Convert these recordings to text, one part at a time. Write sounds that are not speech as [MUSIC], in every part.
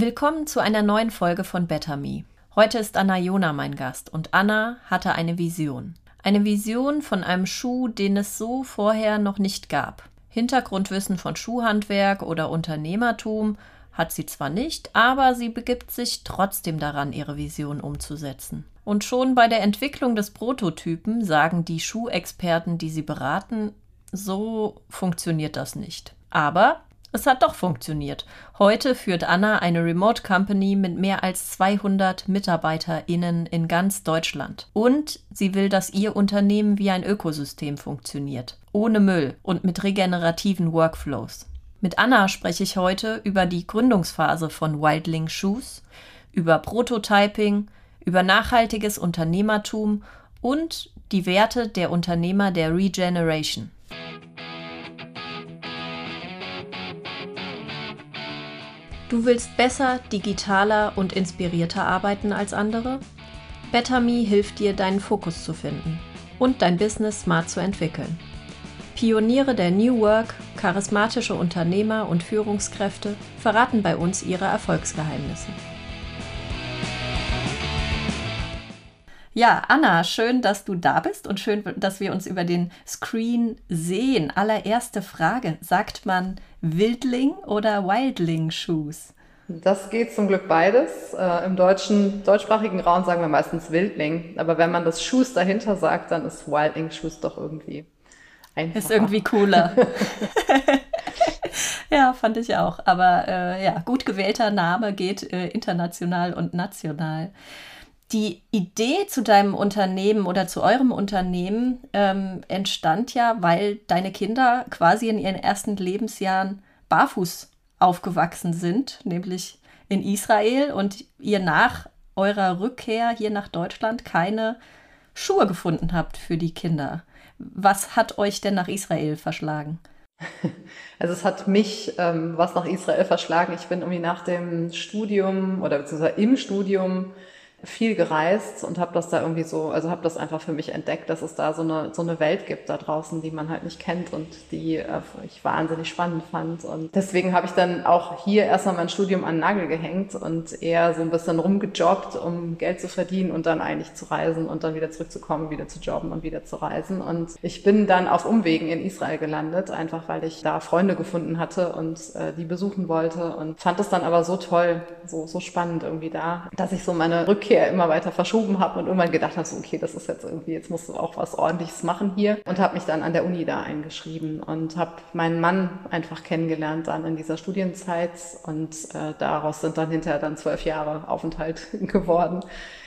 Willkommen zu einer neuen Folge von Better Me. Heute ist Anna Jona mein Gast und Anna hatte eine Vision. Eine Vision von einem Schuh, den es so vorher noch nicht gab. Hintergrundwissen von Schuhhandwerk oder Unternehmertum hat sie zwar nicht, aber sie begibt sich trotzdem daran, ihre Vision umzusetzen. Und schon bei der Entwicklung des Prototypen sagen die Schuhexperten, die sie beraten, so funktioniert das nicht. Aber es hat doch funktioniert. Heute führt Anna eine Remote Company mit mehr als 200 MitarbeiterInnen in ganz Deutschland. Und sie will, dass ihr Unternehmen wie ein Ökosystem funktioniert. Ohne Müll und mit regenerativen Workflows. Mit Anna spreche ich heute über die Gründungsphase von Wildling Shoes, über Prototyping, über nachhaltiges Unternehmertum und die Werte der Unternehmer der Regeneration. Du willst besser, digitaler und inspirierter arbeiten als andere? BetterMe hilft dir, deinen Fokus zu finden und dein Business smart zu entwickeln. Pioniere der New Work, charismatische Unternehmer und Führungskräfte verraten bei uns ihre Erfolgsgeheimnisse. Ja, Anna, schön, dass du da bist und schön, dass wir uns über den Screen sehen. Allererste Frage, sagt man Wildling oder Wildling Shoes? Das geht zum Glück beides. Äh, Im deutschen, deutschsprachigen Raum sagen wir meistens Wildling. Aber wenn man das Shoes dahinter sagt, dann ist Wildling Shoes doch irgendwie einfacher. Ist irgendwie cooler. [LAUGHS] ja, fand ich auch. Aber äh, ja, gut gewählter Name geht äh, international und national die Idee zu deinem Unternehmen oder zu eurem Unternehmen ähm, entstand ja, weil deine Kinder quasi in ihren ersten Lebensjahren barfuß aufgewachsen sind, nämlich in Israel und ihr nach eurer Rückkehr hier nach Deutschland keine Schuhe gefunden habt für die Kinder. Was hat euch denn nach Israel verschlagen? [LAUGHS] Also es hat mich ähm, was nach Israel verschlagen. Ich bin irgendwie nach dem Studium oder beziehungsweise im Studium viel gereist und habe das da irgendwie so, also habe das einfach für mich entdeckt, dass es da so eine so eine Welt gibt da draußen, die man halt nicht kennt und die äh, ich wahnsinnig spannend fand. Und deswegen habe ich dann auch hier erstmal mein Studium an den Nagel gehängt und eher so ein bisschen rumgejobbt, um Geld zu verdienen und dann eigentlich zu reisen und dann wieder zurückzukommen, wieder zu jobben und wieder zu reisen. Und ich bin dann auf Umwegen in Israel gelandet, einfach weil ich da Freunde gefunden hatte und äh, die besuchen wollte und fand es dann aber so toll, so so spannend irgendwie da, dass ich so meine Rückkehr Rückkehr immer weiter verschoben habe und irgendwann gedacht habe, so, okay, das ist jetzt irgendwie, jetzt musst du auch was ordentliches machen hier und habe mich dann an der Uni da eingeschrieben und habe meinen Mann einfach kennengelernt dann in dieser Studienzeit und äh, daraus sind dann hinterher dann zwölf Jahre Aufenthalt [LAUGHS] geworden.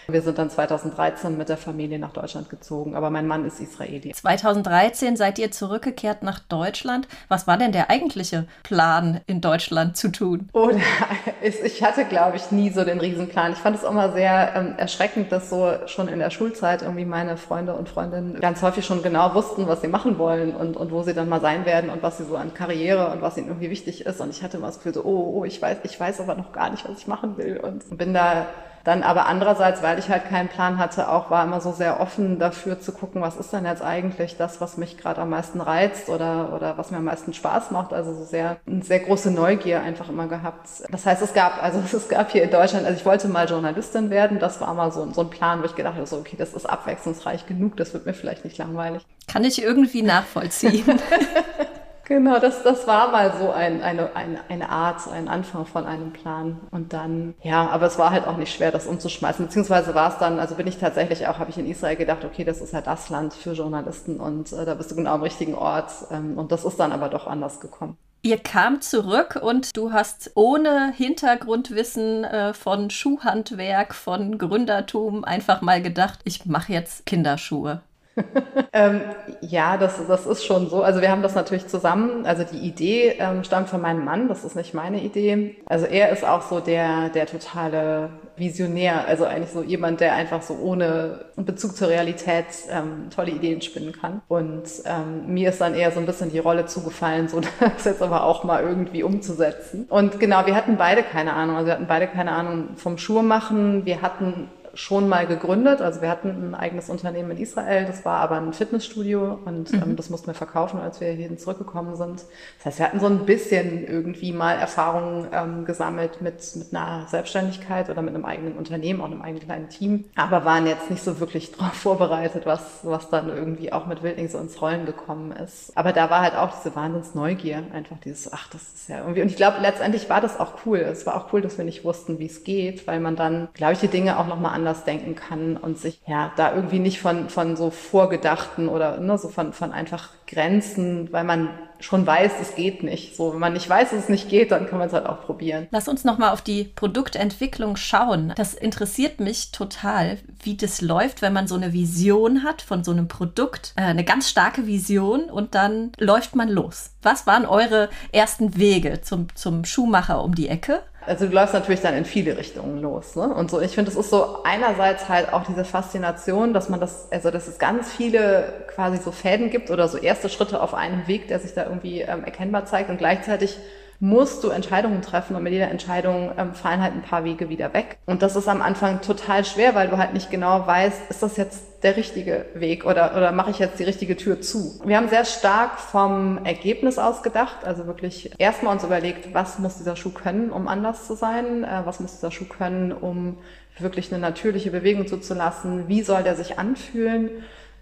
Wir sind dann 2013 mit der Familie nach Deutschland gezogen, aber mein Mann ist Israeli. 2013 seid ihr zurückgekehrt nach Deutschland. Was war denn der eigentliche Plan in Deutschland zu tun? Oder [LAUGHS] ich hatte, glaube ich, nie so den Riesenplan. Ich fand es immer sehr ähm, erschreckend, dass so schon in der Schulzeit irgendwie meine Freunde und Freundinnen ganz häufig schon genau wussten, was sie machen wollen und, und wo sie dann mal sein werden und was sie so an Karriere und was ihnen irgendwie wichtig ist. Und ich hatte immer das Gefühl so, oh, oh, ich weiß, ich weiß aber noch gar nicht, was ich machen will und bin da dann aber andererseits, weil ich halt keinen Plan hatte, auch war immer so sehr offen dafür zu gucken, was ist denn jetzt eigentlich das, was mich gerade am meisten reizt oder, oder was mir am meisten Spaß macht. Also so sehr, eine sehr große Neugier einfach immer gehabt. Das heißt, es gab, also [LAUGHS] es gab hier in Deutschland, also ich wollte mal Journalistin werden. Das war mal so, so ein Plan, wo ich gedacht habe, so, okay, das ist abwechslungsreich genug, das wird mir vielleicht nicht langweilig. Kann ich irgendwie nachvollziehen. [LAUGHS] Genau, das, das war mal so ein, eine, eine, eine Art, ein Anfang von einem Plan. Und dann, ja, aber es war halt auch nicht schwer, das umzuschmeißen. Beziehungsweise war es dann, also bin ich tatsächlich auch, habe ich in Israel gedacht, okay, das ist ja das Land für Journalisten und äh, da bist du genau am richtigen Ort. Ähm, und das ist dann aber doch anders gekommen. Ihr kam zurück und du hast ohne Hintergrundwissen äh, von Schuhhandwerk, von Gründertum einfach mal gedacht, ich mache jetzt Kinderschuhe. [LAUGHS] ähm, ja, das, das ist schon so. Also wir haben das natürlich zusammen. Also die Idee ähm, stammt von meinem Mann. Das ist nicht meine Idee. Also er ist auch so der, der totale Visionär. Also eigentlich so jemand, der einfach so ohne Bezug zur Realität ähm, tolle Ideen spinnen kann. Und ähm, mir ist dann eher so ein bisschen die Rolle zugefallen, so [LAUGHS] das jetzt aber auch mal irgendwie umzusetzen. Und genau, wir hatten beide keine Ahnung. Also wir hatten beide keine Ahnung vom Schuhmachen. Wir hatten schon mal gegründet. Also wir hatten ein eigenes Unternehmen in Israel, das war aber ein Fitnessstudio und mhm. ähm, das mussten wir verkaufen, als wir hierhin zurückgekommen sind. Das heißt, wir hatten so ein bisschen irgendwie mal Erfahrungen ähm, gesammelt mit, mit einer Selbstständigkeit oder mit einem eigenen Unternehmen, auch einem eigenen kleinen Team, aber waren jetzt nicht so wirklich [LAUGHS] darauf vorbereitet, was, was dann irgendwie auch mit Wildling so ins Rollen gekommen ist. Aber da war halt auch diese Wahnsinnsneugier, einfach dieses, ach, das ist ja irgendwie, und ich glaube, letztendlich war das auch cool. Es war auch cool, dass wir nicht wussten, wie es geht, weil man dann, glaube ich, die Dinge auch nochmal anders denken kann und sich ja da irgendwie nicht von, von so vorgedachten oder ne, so von, von einfach Grenzen, weil man schon weiß, es geht nicht. So, wenn man nicht weiß, dass es nicht geht, dann kann man es halt auch probieren. Lass uns nochmal auf die Produktentwicklung schauen. Das interessiert mich total, wie das läuft, wenn man so eine Vision hat von so einem Produkt, äh, eine ganz starke Vision und dann läuft man los. Was waren eure ersten Wege zum, zum Schuhmacher um die Ecke? Also du läufst natürlich dann in viele Richtungen los. Ne? Und so, ich finde, es ist so einerseits halt auch diese Faszination, dass man das, also dass es ganz viele quasi so Fäden gibt oder so erste Schritte auf einem Weg, der sich da irgendwie ähm, erkennbar zeigt und gleichzeitig musst du Entscheidungen treffen und mit jeder Entscheidung ähm, fallen halt ein paar Wege wieder weg. Und das ist am Anfang total schwer, weil du halt nicht genau weißt, ist das jetzt der richtige Weg oder, oder mache ich jetzt die richtige Tür zu? Wir haben sehr stark vom Ergebnis aus gedacht, also wirklich erstmal uns überlegt, was muss dieser Schuh können, um anders zu sein? Äh, was muss dieser Schuh können, um wirklich eine natürliche Bewegung zuzulassen? Wie soll der sich anfühlen?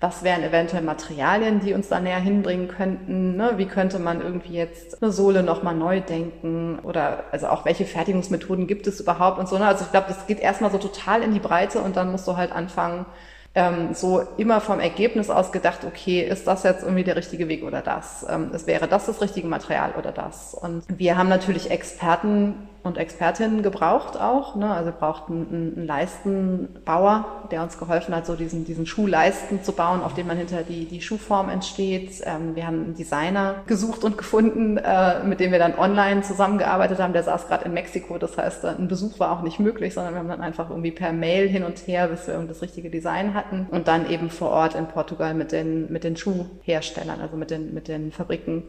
Was wären eventuell Materialien, die uns da näher hinbringen könnten, ne? wie könnte man irgendwie jetzt eine Sohle nochmal neu denken oder also auch welche Fertigungsmethoden gibt es überhaupt und so. Ne? Also ich glaube, das geht erstmal so total in die Breite und dann musst du halt anfangen, ähm, so immer vom Ergebnis aus gedacht, okay, ist das jetzt irgendwie der richtige Weg oder das? Ähm, es wäre das das richtige Material oder das? Und wir haben natürlich Experten und Expertinnen gebraucht auch. Ne? Also wir brauchten einen, Leistenbauer, der uns geholfen hat, so diesen, diesen Schuhleisten zu bauen, auf dem man hinter die, die Schuhform entsteht. Ähm, wir haben einen Designer gesucht und gefunden, äh, mit dem wir dann online zusammengearbeitet haben. Der saß gerade in Mexiko, das heißt, ein Besuch war auch nicht möglich, sondern wir haben dann einfach irgendwie per Mail hin und her, bis wir das richtige Design hatten und dann eben vor Ort in Portugal mit den, mit den Schuhherstellern, also mit den, mit den Fabriken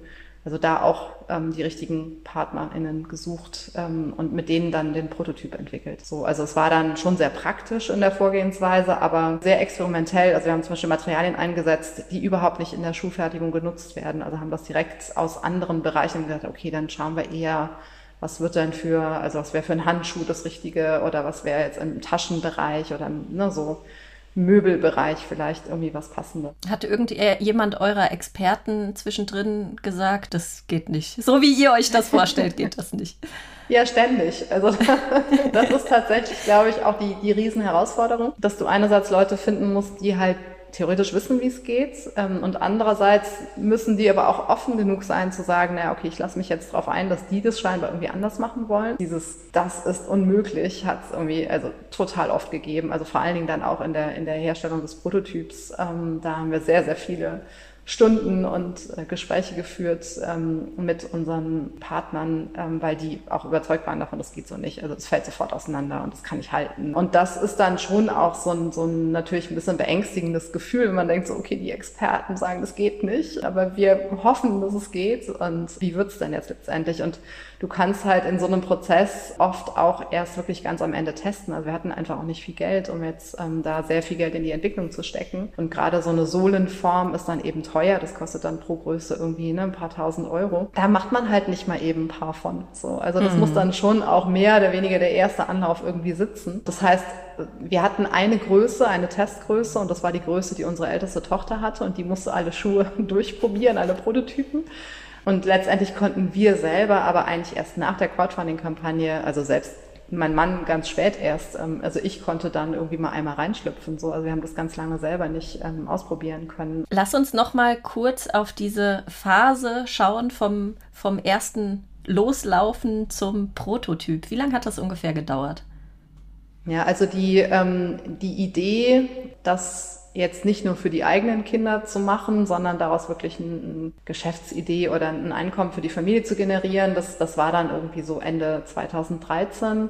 also da auch ähm, die richtigen PartnerInnen gesucht ähm, und mit denen dann den Prototyp entwickelt. So, also es war dann schon sehr praktisch in der Vorgehensweise, aber sehr experimentell. Also wir haben zum Beispiel Materialien eingesetzt, die überhaupt nicht in der Schuhfertigung genutzt werden. Also haben das direkt aus anderen Bereichen gesagt, okay, dann schauen wir eher, was wird denn für, also was wäre für ein Handschuh das Richtige oder was wäre jetzt im Taschenbereich oder ne, so Möbelbereich vielleicht irgendwie was Passendes. Hatte irgendjemand eurer Experten zwischendrin gesagt, das geht nicht? So wie ihr euch das vorstellt, geht das nicht. [LAUGHS] Ja, ständig. Also [LAUGHS] das ist tatsächlich, glaube ich, auch die, die Riesenherausforderung, dass du einerseits Leute finden musst, die halt theoretisch wissen, wie es geht. Ähm, und andererseits müssen die aber auch offen genug sein zu sagen, naja, okay, ich lasse mich jetzt darauf ein, dass die das scheinbar irgendwie anders machen wollen. Dieses, das ist unmöglich, hat es irgendwie also total oft gegeben. Also vor allen Dingen dann auch in der, in der Herstellung des Prototyps. Ähm, da haben wir sehr, sehr viele Stunden und äh, Gespräche geführt ähm, mit unseren Partnern, ähm, weil die auch überzeugt waren davon, das geht so nicht. Also es fällt sofort auseinander und das kann ich halten. Und das ist dann schon auch so ein, so ein natürlich ein bisschen beängstigendes Gefühl, wenn man denkt so, okay, die Experten sagen, das geht nicht, aber wir hoffen, dass es geht. Und wie wird's denn jetzt letztendlich? Und du kannst halt in so einem Prozess oft auch erst wirklich ganz am Ende testen. Also wir hatten einfach auch nicht viel Geld, um jetzt ähm, da sehr viel Geld in die Entwicklung zu stecken. Und gerade so eine Sohlenform ist dann eben teuer. Das kostet dann pro Größe irgendwie ne, ein paar tausend Euro. Da macht man halt nicht mal eben ein paar von. So, also das mhm. muss dann schon auch mehr oder weniger der erste Anlauf irgendwie sitzen. Das heißt, wir hatten eine Größe, eine Testgröße und das war die Größe, die unsere älteste Tochter hatte und die musste alle Schuhe [LAUGHS] durchprobieren, alle Prototypen. Und letztendlich konnten wir selber aber eigentlich erst nach der Crowdfunding-Kampagne, also selbst mein Mann ganz spät erst, ähm, also ich konnte dann irgendwie mal einmal reinschlüpfen. So. Also wir haben das ganz lange selber nicht ähm, ausprobieren können. Lass uns noch mal kurz auf diese Phase schauen vom, vom ersten Loslaufen zum Prototyp. Wie lange hat das ungefähr gedauert? Ja, also die, ähm, die Idee, dass jetzt nicht nur für die eigenen Kinder zu machen, sondern daraus wirklich eine Geschäftsidee oder ein Einkommen für die Familie zu generieren. Das, das war dann irgendwie so Ende 2013.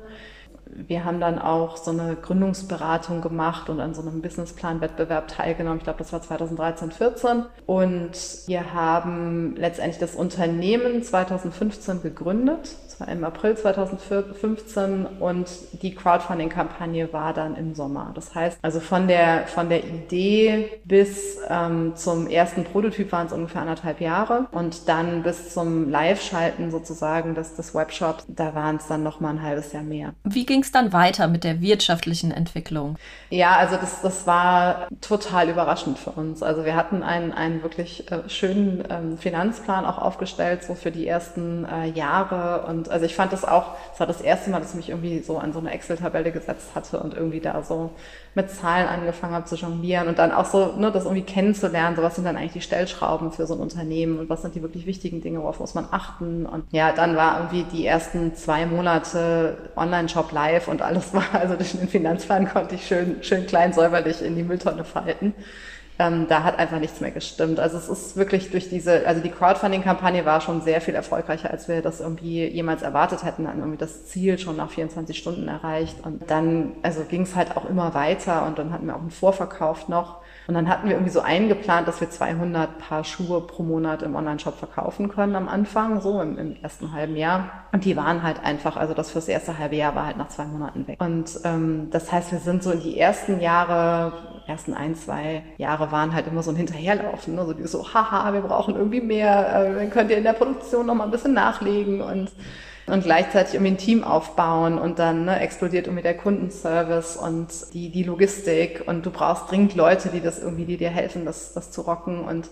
wir haben dann auch so eine Gründungsberatung gemacht und an so einem Businessplan-Wettbewerb teilgenommen. Ich glaube, das war 2013, 14. Und wir haben letztendlich das Unternehmen 2015 gegründet im April 2015 und die Crowdfunding-Kampagne war dann im Sommer. Das heißt, also von der, von der Idee bis ähm, zum ersten Prototyp waren es ungefähr anderthalb Jahre und dann bis zum Live-Schalten sozusagen des, des Webshops, da waren es dann noch mal ein halbes Jahr mehr. Wie ging es dann weiter mit der wirtschaftlichen Entwicklung? Ja, also das, das war total überraschend für uns. Also wir hatten einen, einen wirklich äh, schönen ähm, Finanzplan auch aufgestellt, so für die ersten äh, Jahre und also ich fand das auch, es war das erste Mal, dass ich mich irgendwie so an so eine Excel-Tabelle gesetzt hatte und irgendwie da so mit Zahlen angefangen habe zu jonglieren und dann auch so, ne, das irgendwie kennenzulernen, so was sind dann eigentlich die Stellschrauben für so ein Unternehmen und was sind die wirklich wichtigen Dinge, worauf muss man achten. Und ja, dann war irgendwie die ersten zwei Monate Online-Shop live und alles war, also durch den Finanzplan konnte ich schön, schön klein säuberlich in die Mülltonne falten ähm, da hat einfach nichts mehr gestimmt. Also es ist wirklich durch diese, also die Crowdfunding-Kampagne war schon sehr viel erfolgreicher, als wir das irgendwie jemals erwartet hätten. Dann irgendwie das Ziel schon nach 24 Stunden erreicht. Und dann, also ging es halt auch immer weiter und dann hatten wir auch einen Vorverkauf noch. Und dann hatten wir irgendwie so eingeplant, dass wir 200 Paar Schuhe pro Monat im Online-Shop verkaufen können am Anfang, so im, im, ersten halben Jahr. Und die waren halt einfach, also das fürs erste halbe Jahr war halt nach zwei Monaten weg. Und ähm, das heißt, wir sind so in die ersten Jahre ersten ein, zwei Jahre waren halt immer so ein Hinterherlaufen. Ne? So die so, haha, wir brauchen irgendwie mehr, äh, dann könnt ihr in der Produktion noch mal ein bisschen nachlegen und und gleichzeitig irgendwie ein Team aufbauen und dann ne, explodiert irgendwie der Kundenservice und die, die Logistik und du brauchst dringend Leute, die das irgendwie, die dir helfen, das, das zu rocken und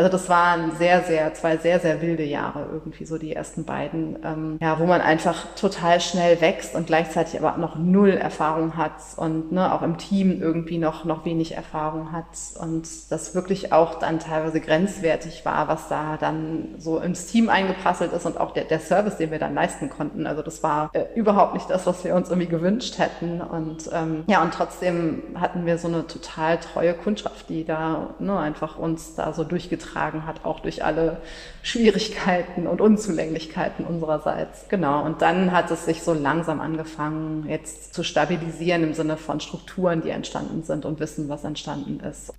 also das waren sehr, sehr, zwei sehr, sehr wilde Jahre irgendwie so die ersten beiden, ähm, ja, wo man einfach total schnell wächst und gleichzeitig aber noch null Erfahrung hat und ne, auch im Team irgendwie noch, noch wenig Erfahrung hat und das wirklich auch dann teilweise grenzwertig war, was da dann so ins Team eingeprasselt ist und auch der, der Service, den wir dann leisten konnten. Also das war äh, überhaupt nicht das, was wir uns irgendwie gewünscht hätten und ähm, ja, und trotzdem hatten wir so eine total treue Kundschaft, die da ne, einfach uns da so durchgezogen getragen hat, auch durch alle Schwierigkeiten und Unzulänglichkeiten unsererseits. Genau. Und dann hat es sich so langsam angefangen, jetzt zu stabilisieren im Sinne von Strukturen, die entstanden sind und Wissen, was entstanden ist.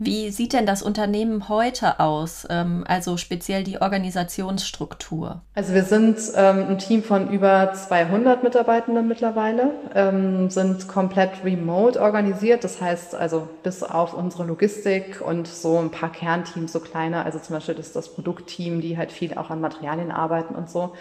Wie sieht denn das Unternehmen heute aus? Ähm, also speziell die Organisationsstruktur? Also wir sind ähm, ein Team von über 200 Mitarbeitenden mittlerweile, ähm, sind komplett remote organisiert. Das heißt also bis auf unsere Logistik und so ein paar Kernteams, so kleine, also zum Beispiel das, das Produktteam, die halt viel auch an Materialien arbeiten und so,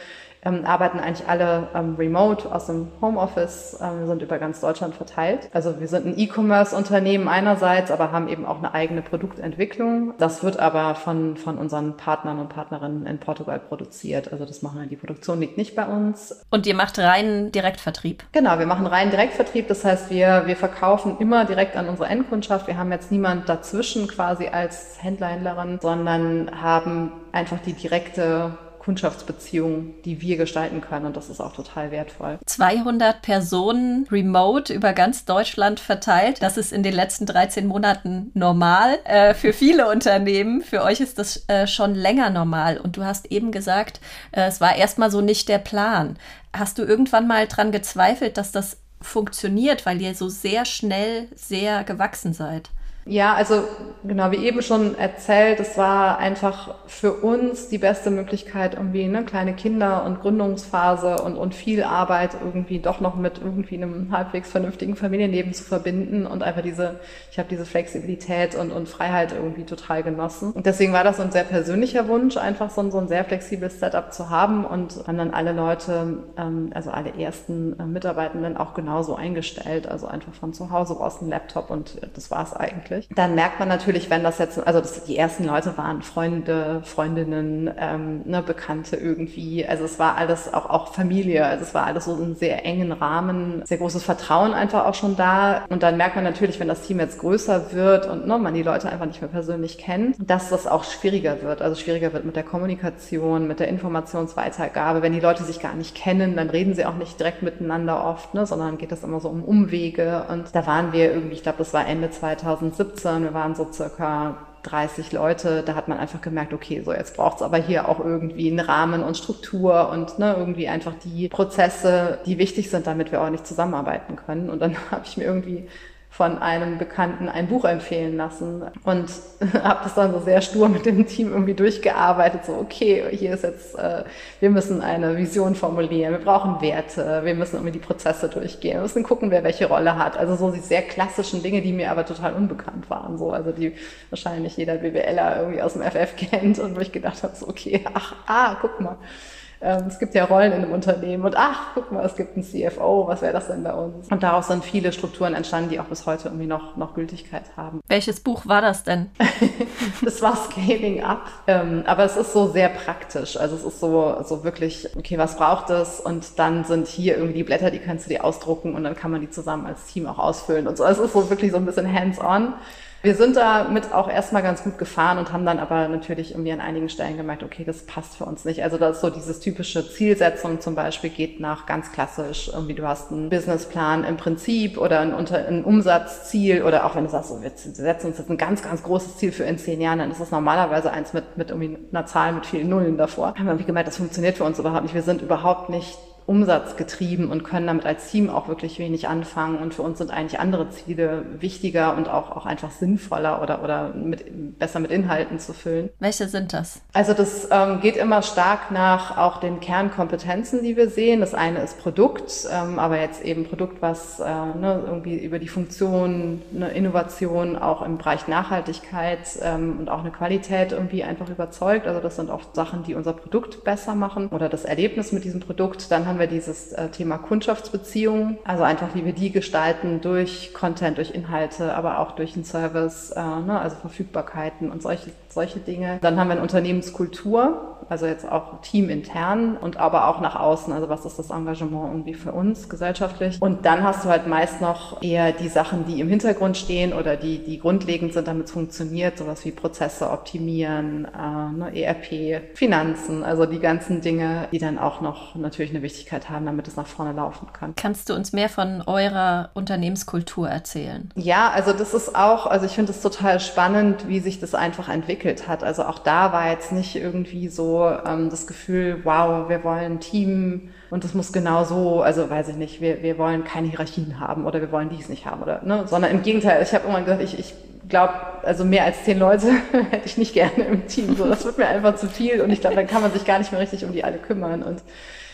ähm, arbeiten eigentlich alle ähm, remote aus dem Homeoffice, ähm, sind über ganz Deutschland verteilt. Also wir sind ein E-Commerce-Unternehmen einerseits, aber haben eben auch eine eigene Produktentwicklung. Das wird aber von, von unseren Partnern und Partnerinnen in Portugal produziert. Also das machen wir, die Produktion liegt nicht bei uns. Und ihr macht reinen Direktvertrieb? Genau, wir machen reinen Direktvertrieb. Das heißt, wir, wir verkaufen immer direkt an unsere Endkundschaft. Wir haben jetzt niemand dazwischen quasi als Händler, Händlerin, sondern haben einfach die direkte Kundschaftsbeziehungen, die wir gestalten können. Und das ist auch total wertvoll. 200 Personen remote über ganz Deutschland verteilt. Das ist in den letzten 13 Monaten normal äh, für viele Unternehmen. Für euch ist das äh, schon länger normal. Und du hast eben gesagt, äh, es war erstmal so nicht der Plan. Hast du irgendwann mal dran gezweifelt, dass das funktioniert, weil ihr so sehr schnell sehr gewachsen seid? Ja, also genau, wie eben schon erzählt, es war einfach für uns die beste Möglichkeit, irgendwie ne, kleine Kinder und Gründungsphase und, und viel Arbeit irgendwie doch noch mit irgendwie einem halbwegs vernünftigen Familienleben zu verbinden und einfach diese, ich habe diese Flexibilität und, und Freiheit irgendwie total genossen. Und deswegen war das so ein sehr persönlicher Wunsch, einfach so ein, so ein sehr flexibles Setup zu haben und haben dann alle Leute, ähm, also alle ersten äh, Mitarbeitenden auch genauso eingestellt, also einfach von zu Hause aus ein Laptop und das war es eigentlich. Dann merkt man natürlich, wenn das jetzt, also das, die ersten Leute waren Freunde, Freundinnen, ähm, ne, Bekannte irgendwie. Also es war alles auch, auch Familie. Also es war alles so in sehr engen Rahmen, sehr großes Vertrauen einfach auch schon da. Und dann merkt man natürlich, wenn das Team jetzt größer wird und ne, man die Leute einfach nicht mehr persönlich kennt, dass das auch schwieriger wird. Also schwieriger wird mit der Kommunikation, mit der Informationsweitergabe. Wenn die Leute sich gar nicht kennen, dann reden sie auch nicht direkt miteinander oft, ne, sondern geht das immer so um Umwege. Und da waren wir irgendwie, ich glaube, das war Ende 2017 2017. Wir waren so circa 30 Leute, da hat man einfach gemerkt, okay, so jetzt braucht es aber hier auch irgendwie einen Rahmen und Struktur und ne, irgendwie einfach die Prozesse, die wichtig sind, damit wir auch nicht zusammenarbeiten können. Und dann [LAUGHS] habe ich mir irgendwie von einem Bekannten ein Buch empfehlen lassen und [LAUGHS] habe das dann so sehr stur mit dem Team irgendwie durchgearbeitet. So, okay, hier ist jetzt, äh, wir müssen eine Vision formulieren, wir brauchen Werte, wir müssen irgendwie die Prozesse durchgehen, wir müssen gucken, wer welche Rolle hat. Also so die sehr klassischen Dinge, die mir aber total unbekannt waren. So, also die wahrscheinlich jeder BWLer irgendwie aus dem FF [LAUGHS] kennt und wo ich gedacht habe, so, okay, ach, ah, guck mal es gibt ja Rollen in einem Unternehmen und ach, guck mal, es gibt einen CFO, was wäre das denn bei uns? Und daraus sind viele Strukturen entstanden, die auch bis heute irgendwie noch, noch Gültigkeit haben. Welches Buch war das denn? [LAUGHS] das war Scaling Up, ähm, aber es ist so sehr praktisch. Also es ist so, so wirklich, okay, was braucht es? Und dann sind hier irgendwie die Blätter, die kannst du dir ausdrucken und dann kann man die zusammen als Team auch ausfüllen und so. Also es ist so wirklich so ein bisschen hands-on. Wir sind damit auch erstmal ganz gut gefahren und haben dann aber natürlich irgendwie an einigen Stellen gemerkt, okay, das passt für uns nicht. Also das ist so dieses typische Zielsetzung zum Beispiel geht nach ganz klassisch, irgendwie du hast einen Businessplan im Prinzip oder ein, Unter ein Umsatzziel oder auch wenn du sagst, so, wir setzen uns jetzt ein ganz, ganz großes Ziel für in zehn Jahren, dann ist das normalerweise eins mit, mit irgendwie einer Zahl mit vielen Nullen davor. Haben wir irgendwie gemerkt, das funktioniert für uns überhaupt nicht. Wir sind überhaupt nicht umsatzgetrieben und können damit als Team auch wirklich wenig anfangen. Und für uns sind eigentlich andere Ziele wichtiger und auch, auch einfach sinnvoller oder, oder mit, besser mit Inhalten zu füllen. Welche sind das? Also das ähm, geht immer stark nach auch den Kernkompetenzen, die wir sehen. Das eine ist Produkt, ähm, aber jetzt eben Produkt, was äh, ne, irgendwie über die Funktion, eine Innovation auch im Bereich Nachhaltigkeit ähm, und auch eine Qualität irgendwie einfach überzeugt. Also das sind oft Sachen, die unser Produkt besser machen oder das Erlebnis mit diesem Produkt. Dann haben haben wir dieses äh, Thema Kundschaftsbeziehungen, also einfach wie wir die gestalten durch Content, durch Inhalte, aber auch durch einen Service, äh, ne, also Verfügbarkeiten und solche, solche Dinge. Dann haben wir eine Unternehmenskultur, also jetzt auch teamintern und aber auch nach außen, also was ist das Engagement irgendwie für uns gesellschaftlich. Und dann hast du halt meist noch eher die Sachen, die im Hintergrund stehen oder die, die grundlegend sind, damit es funktioniert, sowas wie Prozesse optimieren, äh, ne, ERP, Finanzen, also die ganzen Dinge, die dann auch noch natürlich eine Wichtigkeit haben, damit es nach vorne laufen kann. Kannst du uns mehr von eurer Unternehmenskultur erzählen? Ja, also das ist auch, also ich finde es total spannend, wie sich das einfach entwickelt hat. Also auch da war jetzt nicht irgendwie so ähm, das Gefühl, wow, wir wollen ein Team und das muss genau so, also weiß ich nicht, wir, wir wollen keine Hierarchien haben oder wir wollen dies nicht haben oder, ne, sondern im Gegenteil, ich habe irgendwann gesagt, ich, ich glaube, also mehr als zehn Leute [LAUGHS] hätte ich nicht gerne im Team. So, das wird mir einfach zu viel und ich glaube, dann kann man sich gar nicht mehr richtig um die alle kümmern und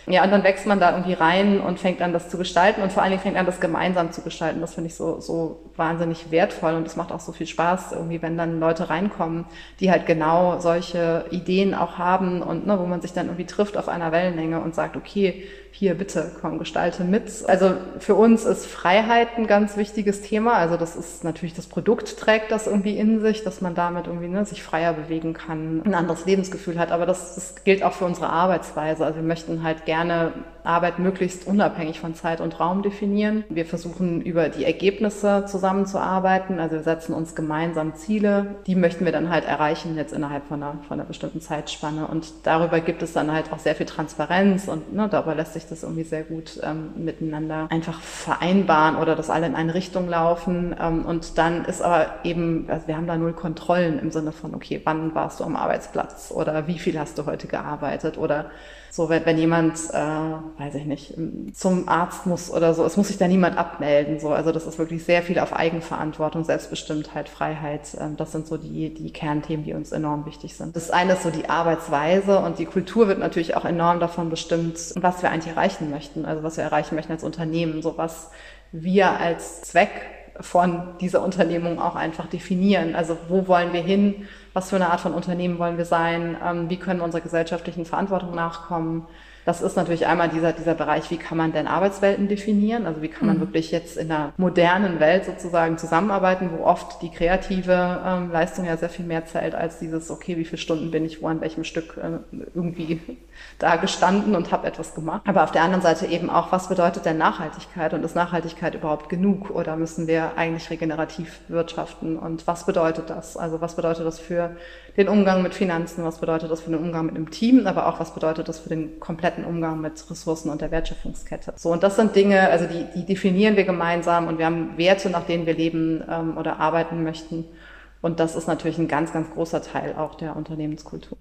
ja, und dann wächst man da irgendwie rein und fängt an, das zu gestalten und vor allen Dingen fängt an, das gemeinsam zu gestalten. Das finde ich so, so wahnsinnig wertvoll und es macht auch so viel Spaß, irgendwie, wenn dann Leute reinkommen, die halt genau solche Ideen auch haben und ne, wo man sich dann irgendwie trifft auf einer Wellenlänge und sagt, okay, hier bitte, komm, gestalte mit. Also für uns ist Freiheit ein ganz wichtiges Thema. Also das ist natürlich, das Produkt trägt das irgendwie in sich, dass man damit irgendwie ne, sich freier bewegen kann, ein anderes Lebensgefühl hat. Aber das, das gilt auch für unsere Arbeitsweise. Also wir möchten halt gerne Arbeit möglichst unabhängig von Zeit und Raum definieren. Wir versuchen über die Ergebnisse zusammenzuarbeiten. Also wir setzen uns gemeinsam Ziele. Die möchten wir dann halt erreichen jetzt innerhalb von einer, von einer bestimmten Zeitspanne. Und darüber gibt es dann halt auch sehr viel Transparenz und ne, darüber lässt sich das irgendwie sehr gut ähm, miteinander einfach vereinbaren oder dass alle in eine Richtung laufen. Ähm, und dann ist aber eben, also wir haben da null Kontrollen im Sinne von, okay, wann warst du am Arbeitsplatz oder wie viel hast du heute gearbeitet oder so, wenn, wenn jemand, äh, weiß ich nicht, zum Arzt muss oder so, es muss sich da niemand abmelden. So, also das ist wirklich sehr viel auf Eigenverantwortung, Selbstbestimmtheit, Freiheit. Ähm, das sind so die, die Kernthemen, die uns enorm wichtig sind. Das eine ist so die Arbeitsweise und die Kultur wird natürlich auch enorm davon bestimmt, was wir eigentlich erreichen möchten. Also was wir erreichen möchten als Unternehmen, so was wir als Zweck von dieser Unternehmung auch einfach definieren. Also wo wollen wir hin? was für eine Art von Unternehmen wollen wir sein, ähm, wie können wir unserer gesellschaftlichen Verantwortung nachkommen. Das ist natürlich einmal dieser, dieser Bereich, wie kann man denn Arbeitswelten definieren? Also wie kann man mhm. wirklich jetzt in einer modernen Welt sozusagen zusammenarbeiten, wo oft die kreative ähm, Leistung ja sehr viel mehr zählt als dieses, okay, wie viele Stunden bin ich wo an welchem Stück äh, irgendwie [LAUGHS] da gestanden und habe etwas gemacht. Aber auf der anderen Seite eben auch, was bedeutet denn Nachhaltigkeit und ist Nachhaltigkeit überhaupt genug oder müssen wir eigentlich regenerativ wirtschaften und was bedeutet das? Also was bedeutet das für den Umgang mit Finanzen, was bedeutet das für den Umgang mit einem Team, aber auch was bedeutet das für den kompletten Umgang mit Ressourcen und der Wertschöpfungskette. So, und das sind Dinge, also die, die definieren wir gemeinsam und wir haben Werte, nach denen wir leben ähm, oder arbeiten möchten. Und das ist natürlich ein ganz, ganz großer Teil auch der Unternehmenskultur.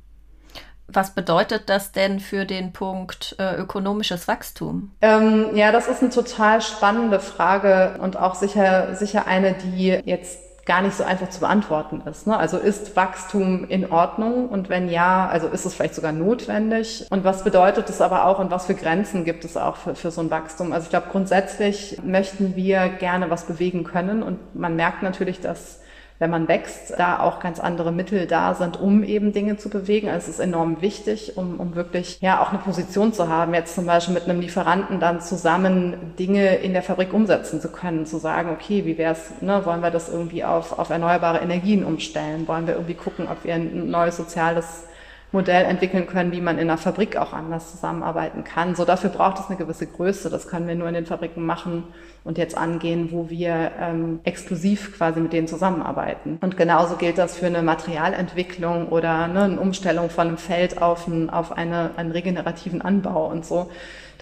Was bedeutet das denn für den Punkt äh, ökonomisches Wachstum? Ähm, ja, das ist eine total spannende Frage und auch sicher, sicher eine, die jetzt gar nicht so einfach zu beantworten ist. Ne? Also ist Wachstum in Ordnung und wenn ja, also ist es vielleicht sogar notwendig? Und was bedeutet es aber auch und was für Grenzen gibt es auch für, für so ein Wachstum? Also ich glaube, grundsätzlich möchten wir gerne was bewegen können und man merkt natürlich, dass wenn man wächst, da auch ganz andere Mittel da sind, um eben Dinge zu bewegen. Also es ist enorm wichtig, um, um wirklich ja auch eine Position zu haben, jetzt zum Beispiel mit einem Lieferanten dann zusammen Dinge in der Fabrik umsetzen zu können, zu sagen, okay, wie wäre es, ne, wollen wir das irgendwie auf, auf erneuerbare Energien umstellen? Wollen wir irgendwie gucken, ob wir ein neues soziales Modell entwickeln können, wie man in einer Fabrik auch anders zusammenarbeiten kann. So dafür braucht es eine gewisse Größe. Das können wir nur in den Fabriken machen und jetzt angehen, wo wir ähm, exklusiv quasi mit denen zusammenarbeiten. Und genauso gilt das für eine Materialentwicklung oder ne, eine Umstellung von einem Feld auf, ein, auf eine, einen regenerativen Anbau und so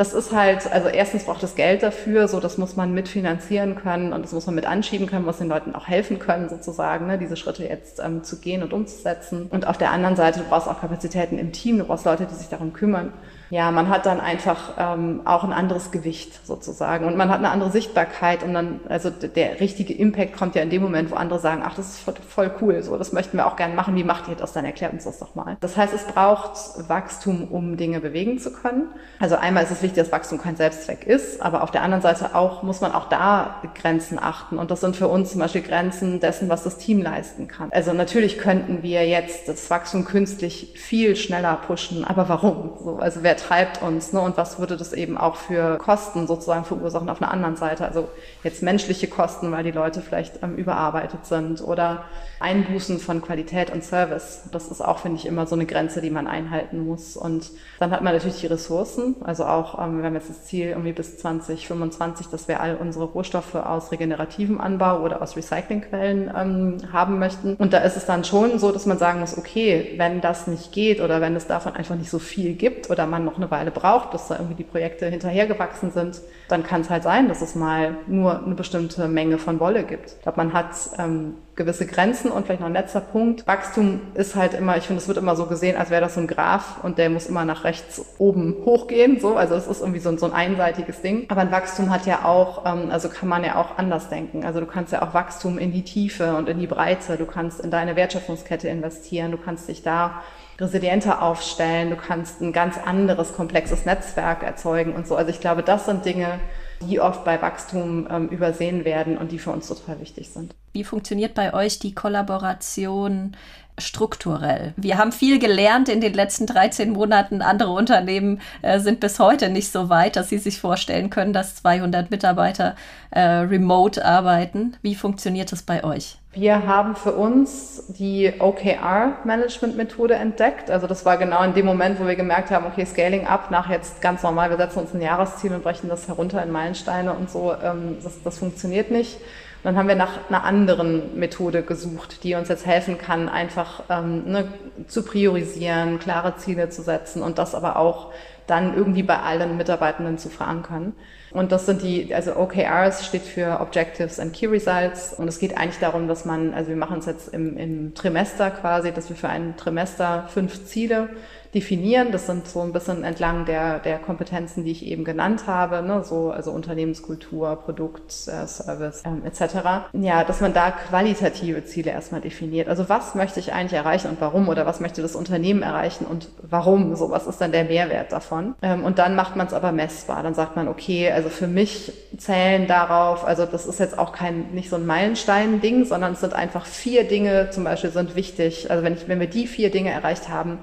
das ist halt, also erstens braucht es Geld dafür, so das muss man mitfinanzieren können und das muss man mit anschieben können, muss den Leuten auch helfen können, sozusagen, ne, diese Schritte jetzt ähm, zu gehen und umzusetzen. Und auf der anderen Seite, du brauchst auch Kapazitäten im Team, du brauchst Leute, die sich darum kümmern ja, man hat dann einfach ähm, auch ein anderes Gewicht sozusagen und man hat eine andere Sichtbarkeit und dann, also der richtige Impact kommt ja in dem Moment, wo andere sagen, ach, das ist voll, voll cool, so, das möchten wir auch gerne machen, wie macht ihr das, dann erklärt uns das doch mal. Das heißt, es braucht Wachstum, um Dinge bewegen zu können. Also einmal ist es wichtig, dass Wachstum kein Selbstzweck ist, aber auf der anderen Seite auch, muss man auch da Grenzen achten und das sind für uns zum Beispiel Grenzen dessen, was das Team leisten kann. Also natürlich könnten wir jetzt das Wachstum künstlich viel schneller pushen, aber warum? So, also wer treibt uns ne? und was würde das eben auch für Kosten sozusagen verursachen auf einer anderen Seite. Also jetzt menschliche Kosten, weil die Leute vielleicht ähm, überarbeitet sind oder Einbußen von Qualität und Service. Das ist auch, finde ich, immer so eine Grenze, die man einhalten muss. Und dann hat man natürlich die Ressourcen. Also auch, ähm, wir haben jetzt das Ziel irgendwie bis 2025, dass wir all unsere Rohstoffe aus regenerativem Anbau oder aus Recyclingquellen ähm, haben möchten. Und da ist es dann schon so, dass man sagen muss, okay, wenn das nicht geht oder wenn es davon einfach nicht so viel gibt oder man noch eine Weile braucht, bis da irgendwie die Projekte hinterhergewachsen sind, dann kann es halt sein, dass es mal nur eine bestimmte Menge von Wolle gibt. Ich glaube, man hat ähm, gewisse Grenzen und vielleicht noch ein letzter Punkt. Wachstum ist halt immer, ich finde, es wird immer so gesehen, als wäre das so ein Graph und der muss immer nach rechts oben hochgehen. So, also es ist irgendwie so ein, so ein einseitiges Ding. Aber ein Wachstum hat ja auch, ähm, also kann man ja auch anders denken. Also du kannst ja auch Wachstum in die Tiefe und in die Breite. Du kannst in deine Wertschöpfungskette investieren. Du kannst dich da resilienter aufstellen. Du kannst ein ganz anderes, komplexes Netzwerk erzeugen und so. Also ich glaube, das sind Dinge, die oft bei Wachstum ähm, übersehen werden und die für uns total wichtig sind. Wie funktioniert bei euch die Kollaboration strukturell? Wir haben viel gelernt in den letzten 13 Monaten. Andere Unternehmen äh, sind bis heute nicht so weit, dass sie sich vorstellen können, dass 200 Mitarbeiter äh, remote arbeiten. Wie funktioniert das bei euch? Wir haben für uns die OKR-Management-Methode entdeckt. Also das war genau in dem Moment, wo wir gemerkt haben, okay, Scaling up nach jetzt ganz normal, wir setzen uns ein Jahresziel und brechen das herunter in Meilensteine und so, ähm, das, das funktioniert nicht. Und dann haben wir nach einer anderen Methode gesucht, die uns jetzt helfen kann, einfach ähm, ne, zu priorisieren, klare Ziele zu setzen und das aber auch dann irgendwie bei allen Mitarbeitenden zu verankern. Und das sind die, also OKRs steht für Objectives and Key Results. Und es geht eigentlich darum, dass man, also wir machen es jetzt im, im Trimester quasi, dass wir für ein Trimester fünf Ziele definieren. Das sind so ein bisschen entlang der, der Kompetenzen, die ich eben genannt habe, ne? so, also Unternehmenskultur, Produkt, äh, Service ähm, etc. Ja, dass man da qualitative Ziele erstmal definiert. Also was möchte ich eigentlich erreichen und warum oder was möchte das Unternehmen erreichen und warum? So, was ist dann der Mehrwert davon? Ähm, und dann macht man es aber messbar. Dann sagt man, okay, also für mich zählen darauf, also das ist jetzt auch kein, nicht so ein Meilenstein-Ding, sondern es sind einfach vier Dinge zum Beispiel sind wichtig. Also wenn ich, wenn wir die vier Dinge erreicht haben,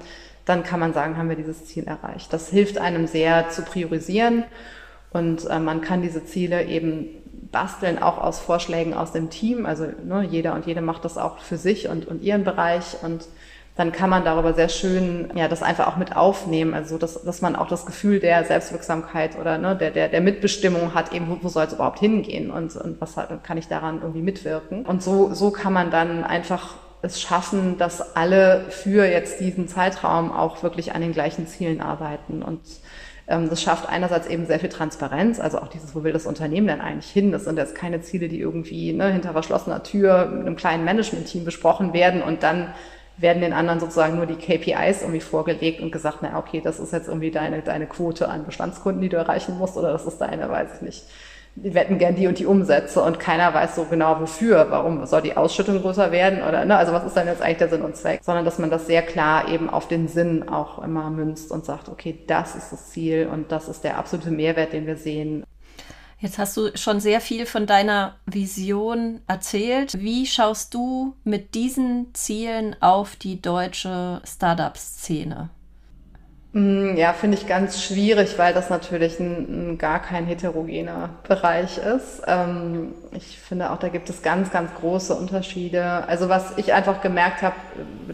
dann kann man sagen, haben wir dieses Ziel erreicht. Das hilft einem sehr zu priorisieren und äh, man kann diese Ziele eben basteln, auch aus Vorschlägen aus dem Team. Also ne, jeder und jede macht das auch für sich und, und ihren Bereich und dann kann man darüber sehr schön ja das einfach auch mit aufnehmen, also dass, dass man auch das Gefühl der Selbstwirksamkeit oder ne, der, der, der Mitbestimmung hat, eben wo, wo soll es überhaupt hingehen und, und was kann ich daran irgendwie mitwirken. Und so, so kann man dann einfach es schaffen, dass alle für jetzt diesen Zeitraum auch wirklich an den gleichen Zielen arbeiten. Und Ähm, das schafft einerseits eben sehr viel Transparenz, also auch dieses, wo will das Unternehmen denn eigentlich hin? Das sind jetzt keine Ziele, die irgendwie ne, hinter verschlossener Tür mit einem kleinen Management-Team besprochen werden und dann werden den anderen sozusagen nur die KPIs irgendwie vorgelegt und gesagt, na okay, das ist jetzt irgendwie deine, deine Quote an Bestandskunden, die du erreichen musst, oder das ist deine, weiß ich nicht. Die wetten gern die und die Umsätze und keiner weiß so genau wofür. Warum soll die Ausschüttung größer werden oder ne? Also was ist dann jetzt eigentlich der Sinn und Zweck? Sondern dass man das sehr klar eben auf den Sinn auch immer münzt und sagt, okay, das ist das Ziel und das ist der absolute Mehrwert, den wir sehen. Jetzt hast du schon sehr viel von deiner Vision erzählt. Wie schaust du mit diesen Zielen auf die deutsche Startup-Szene? Mm, ja, finde ich ganz schwierig, weil das natürlich ein, ein gar kein heterogener Bereich ist. Ähm, ich finde auch, da gibt es ganz, ganz große Unterschiede. Also was ich einfach gemerkt habe,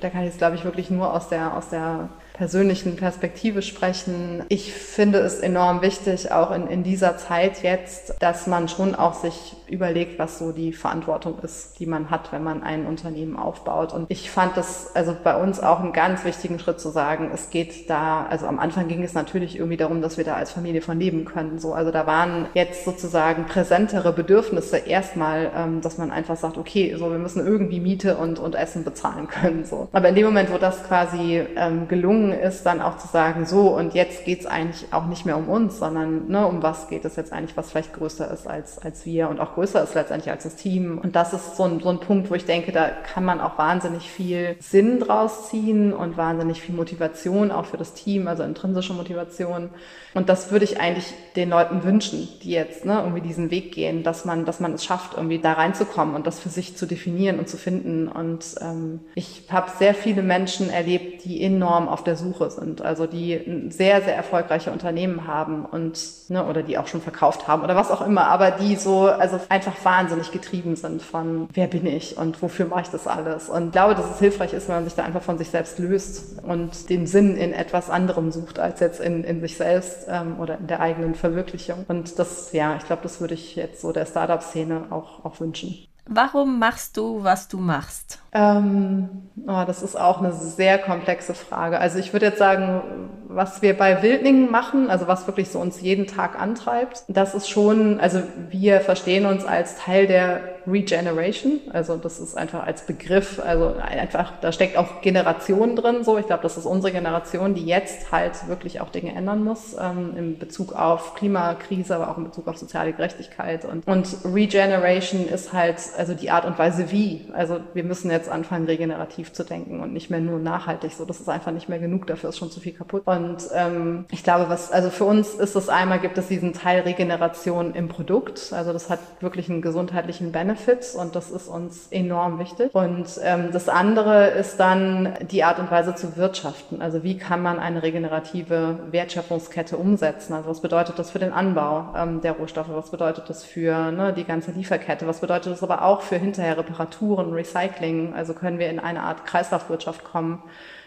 da kann ich jetzt, glaube ich, wirklich nur aus der, aus der persönlichen Perspektive sprechen. Ich finde es enorm wichtig, auch in, in dieser Zeit jetzt, dass man schon auch sich überlegt, was so die Verantwortung ist, die man hat, wenn man ein Unternehmen aufbaut. Und ich fand das also bei uns auch einen ganz wichtigen Schritt zu sagen, es geht da, also am Anfang ging es natürlich irgendwie darum, dass wir da als Familie von leben können. So, also da waren jetzt sozusagen präsentere Bedürfnisse erstmal, ähm, dass man einfach sagt, okay, so wir müssen irgendwie Miete und, und Essen bezahlen können. So. Aber in dem Moment, wo das quasi ähm, gelungen gelungen ist, dann auch zu sagen, so und jetzt geht es eigentlich auch nicht mehr um uns, sondern ne, um was geht es jetzt eigentlich, was vielleicht größer ist als, als wir und auch größer ist letztendlich als das Team. Und das ist so ein, so ein Punkt, wo ich denke, da kann man auch wahnsinnig viel Sinn draus ziehen und wahnsinnig viel Motivation auch für das Team, also intrinsische Motivation. Und das würde ich eigentlich den Leuten wünschen, die jetzt ne, irgendwie diesen Weg gehen, dass man, dass man es schafft, irgendwie da reinzukommen und das für sich zu definieren und zu finden. Und ähm, ich habe sehr viele Menschen erlebt, die enorm auf der der Suche sind, also die sehr, sehr erfolgreiche Unternehmen haben und ne, oder die auch schon verkauft haben oder was auch immer, aber die so also einfach wahnsinnig getrieben sind von wer bin ich und wofür mache ich das alles. Und ich glaube, dass es hilfreich ist, wenn man sich da einfach von sich selbst löst und den Sinn in etwas anderem sucht als jetzt in, in sich selbst ähm, oder in der eigenen Verwirklichung. Und das, ja, ich glaube, das würde ich jetzt so der Startup-Szene auch, auch wünschen. Warum machst du, was du machst? Ähm, oh, das ist auch eine sehr komplexe Frage. Also ich würde jetzt sagen, was wir bei Wildlingen machen, also was wirklich so uns jeden Tag antreibt, das ist schon, also wir verstehen uns als Teil der Regeneration. Also das ist einfach als Begriff, also einfach, da steckt auch Generation drin. So, ich glaube, das ist unsere Generation, die jetzt halt wirklich auch Dinge ändern muss ähm, in Bezug auf Klimakrise, aber auch in Bezug auf soziale Gerechtigkeit. Und, und Regeneration ist halt also die Art und Weise wie. Also wir müssen jetzt anfangen, regenerativ zu denken und nicht mehr nur nachhaltig. So, das ist einfach nicht mehr genug. Dafür ist schon zu viel kaputt. Und ähm, ich glaube, was also für uns ist es einmal gibt es diesen Teil Regeneration im Produkt. Also das hat wirklich einen gesundheitlichen Benefit. Und das ist uns enorm wichtig. Und ähm, das andere ist dann die Art und Weise zu wirtschaften. Also wie kann man eine regenerative Wertschöpfungskette umsetzen? Also was bedeutet das für den Anbau ähm, der Rohstoffe? Was bedeutet das für ne, die ganze Lieferkette? Was bedeutet das aber auch für hinterher Reparaturen, Recycling? Also können wir in eine Art Kreislaufwirtschaft kommen?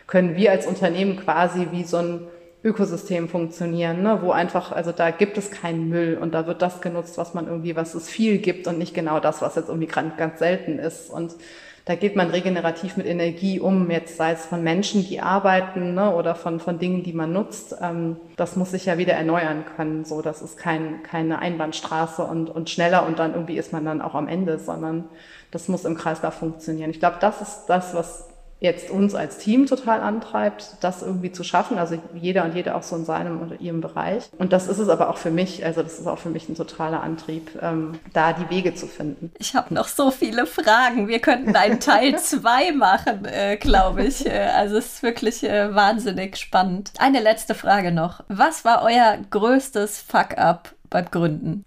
Können wir als Unternehmen quasi wie so ein Ökosystem funktionieren, ne? wo einfach, also da gibt es keinen Müll und da wird das genutzt, was man irgendwie, was es viel gibt und nicht genau das, was jetzt irgendwie ganz, ganz selten ist. Und da geht man regenerativ mit Energie um, jetzt sei es von Menschen, die arbeiten ne, oder von, von Dingen, die man nutzt. Ähm, das muss sich ja wieder erneuern können. So, das ist kein, keine Einbahnstraße und, und schneller und dann irgendwie ist man dann auch am Ende, sondern das muss im Kreislauf funktionieren. Ich glaube, das ist das, was jetzt uns als Team total antreibt, das irgendwie zu schaffen. Also jeder und jede auch so in seinem oder ihrem Bereich. Und das ist es aber auch für mich. Also das ist auch für mich ein totaler Antrieb, ähm, da die Wege zu finden. Ich habe noch so viele Fragen. Wir könnten einen Teil [LAUGHS] zwei machen, äh, glaube ich. Äh, also es ist wirklich äh, wahnsinnig spannend. Eine letzte Frage noch. Was war euer größtes Fuck-up beim Gründen?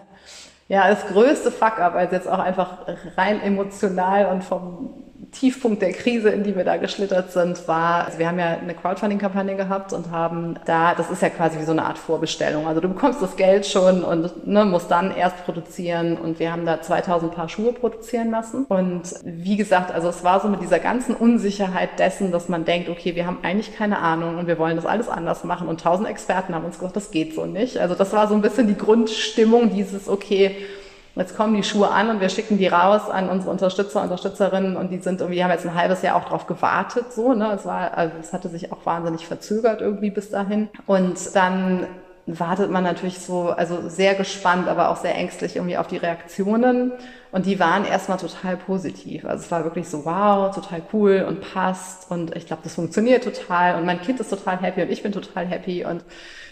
[LAUGHS] ja, das größte Fuck-up, also jetzt auch einfach rein emotional und vom Tiefpunkt der Krise, in die wir da geschlittert sind, war, also wir haben ja eine Crowdfunding-Kampagne gehabt und haben da, das ist ja quasi wie so eine Art Vorbestellung. Also du bekommst das Geld schon und ne, musst dann erst produzieren und wir haben da 2000 Paar Schuhe produzieren lassen. Und wie gesagt, also es war so mit dieser ganzen Unsicherheit dessen, dass man denkt, okay, wir haben eigentlich keine Ahnung und wir wollen das alles anders machen und tausend Experten haben uns gesagt, das geht so nicht. Also das war so ein bisschen die Grundstimmung dieses, okay, Jetzt kommen die Schuhe an und wir schicken die raus an unsere Unterstützer, Unterstützerinnen. Und die sind irgendwie, die haben jetzt ein halbes Jahr auch drauf gewartet, so, ne, es war, also es hatte sich auch wahnsinnig verzögert irgendwie bis dahin. Und dann wartet man natürlich so, also sehr gespannt, aber auch sehr ängstlich irgendwie auf die Reaktionen. Und die waren erstmal total positiv. Also es war wirklich so, wow, total cool und passt. Und ich glaube, das funktioniert total. Und mein Kind ist total happy und ich bin total happy. Und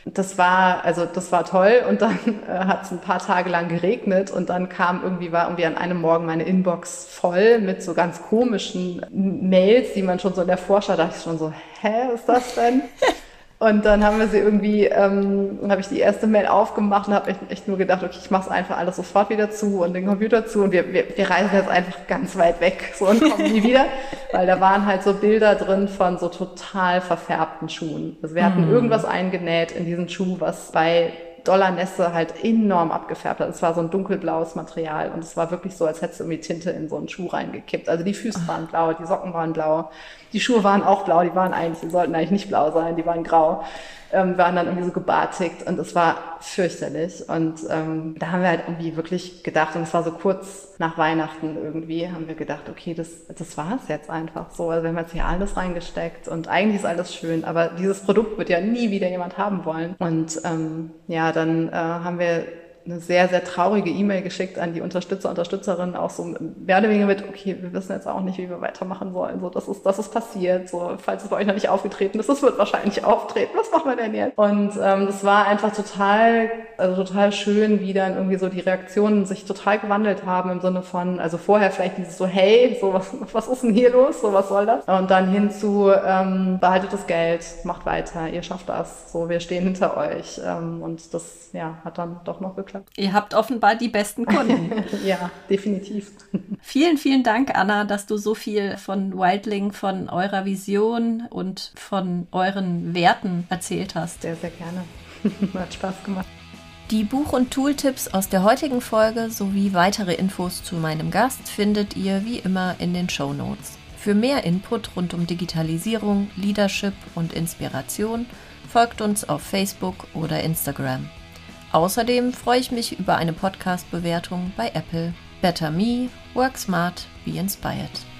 das war, also das war toll. Und dann äh, hat es ein paar Tage lang geregnet und dann kam irgendwie, war irgendwie an einem Morgen meine Inbox voll mit so ganz komischen Mails, die man schon so in der Vorschau dachte ich schon so, hä, ist das denn? [LAUGHS] Und dann haben wir sie irgendwie, ähm, habe ich die erste Mail aufgemacht und habe echt, echt nur gedacht, okay, ich mache es einfach alles sofort wieder zu und den Computer zu und wir, wir, wir reisen jetzt einfach ganz weit weg [LAUGHS] so und kommen nie wieder, weil da waren halt so Bilder drin von so total verfärbten Schuhen. Also wir hatten mm. irgendwas eingenäht in diesen Schuh, was bei Dollarnässe halt enorm abgefärbt hat. Es war so ein dunkelblaues Material und es war wirklich so, als hättest du irgendwie Tinte in so einen Schuh reingekippt. Also die Füße waren blau, die Socken waren blau, die Schuhe waren auch blau, die waren eigentlich, die sollten eigentlich nicht blau sein, die waren grau ähm, waren dann irgendwie so gebartigt und es war fürchterlich. Und ähm, da haben wir halt irgendwie wirklich gedacht, und es war so kurz nach Weihnachten irgendwie, haben wir gedacht, okay, das, das war es jetzt einfach so. Also wir haben jetzt hier alles reingesteckt und eigentlich ist alles schön, aber dieses Produkt wird ja nie wieder jemand haben wollen. Und ähm, ja, dann äh, haben wir eine sehr, sehr traurige E-Mail geschickt an die Unterstützer, Unterstützerinnen, auch so mehr oder weniger mit, okay, wir wissen jetzt auch nicht, wie wir weitermachen sollen. So, das ist, das ist passiert. So, falls es bei euch noch nicht aufgetreten ist, das wird wahrscheinlich auftreten. Was machen wir denn jetzt? Und ähm, das war einfach total, also total schön, wie dann irgendwie so die Reaktionen sich total gewandelt haben im Sinne von, also vorher vielleicht dieses so, hey, so was, was ist denn hier los? So, was soll das? Und dann hin zu, ähm, behaltet das Geld, macht weiter, ihr schafft das. So, wir stehen hinter euch. Ähm, und das, ja, hat dann doch noch geklappt geklappt. Ihr habt offenbar die besten Kunden. [LAUGHS] ja, definitiv. Vielen, vielen Dank, Anna, dass du so viel von Wildling, von eurer Vision und von euren Werten erzählt hast. Sehr, sehr gerne. [LAUGHS] Hat Spaß gemacht. Die Buch- und Tooltips aus der heutigen Folge sowie weitere Infos zu meinem Gast findet ihr wie immer in den Show Notes. Für mehr Input rund um Digitalisierung, Leadership und Inspiration folgt uns auf Facebook oder Instagram. Außerdem freue ich mich über eine Podcast-Bewertung bei Apple. Better Me, Work Smart, Be Inspired.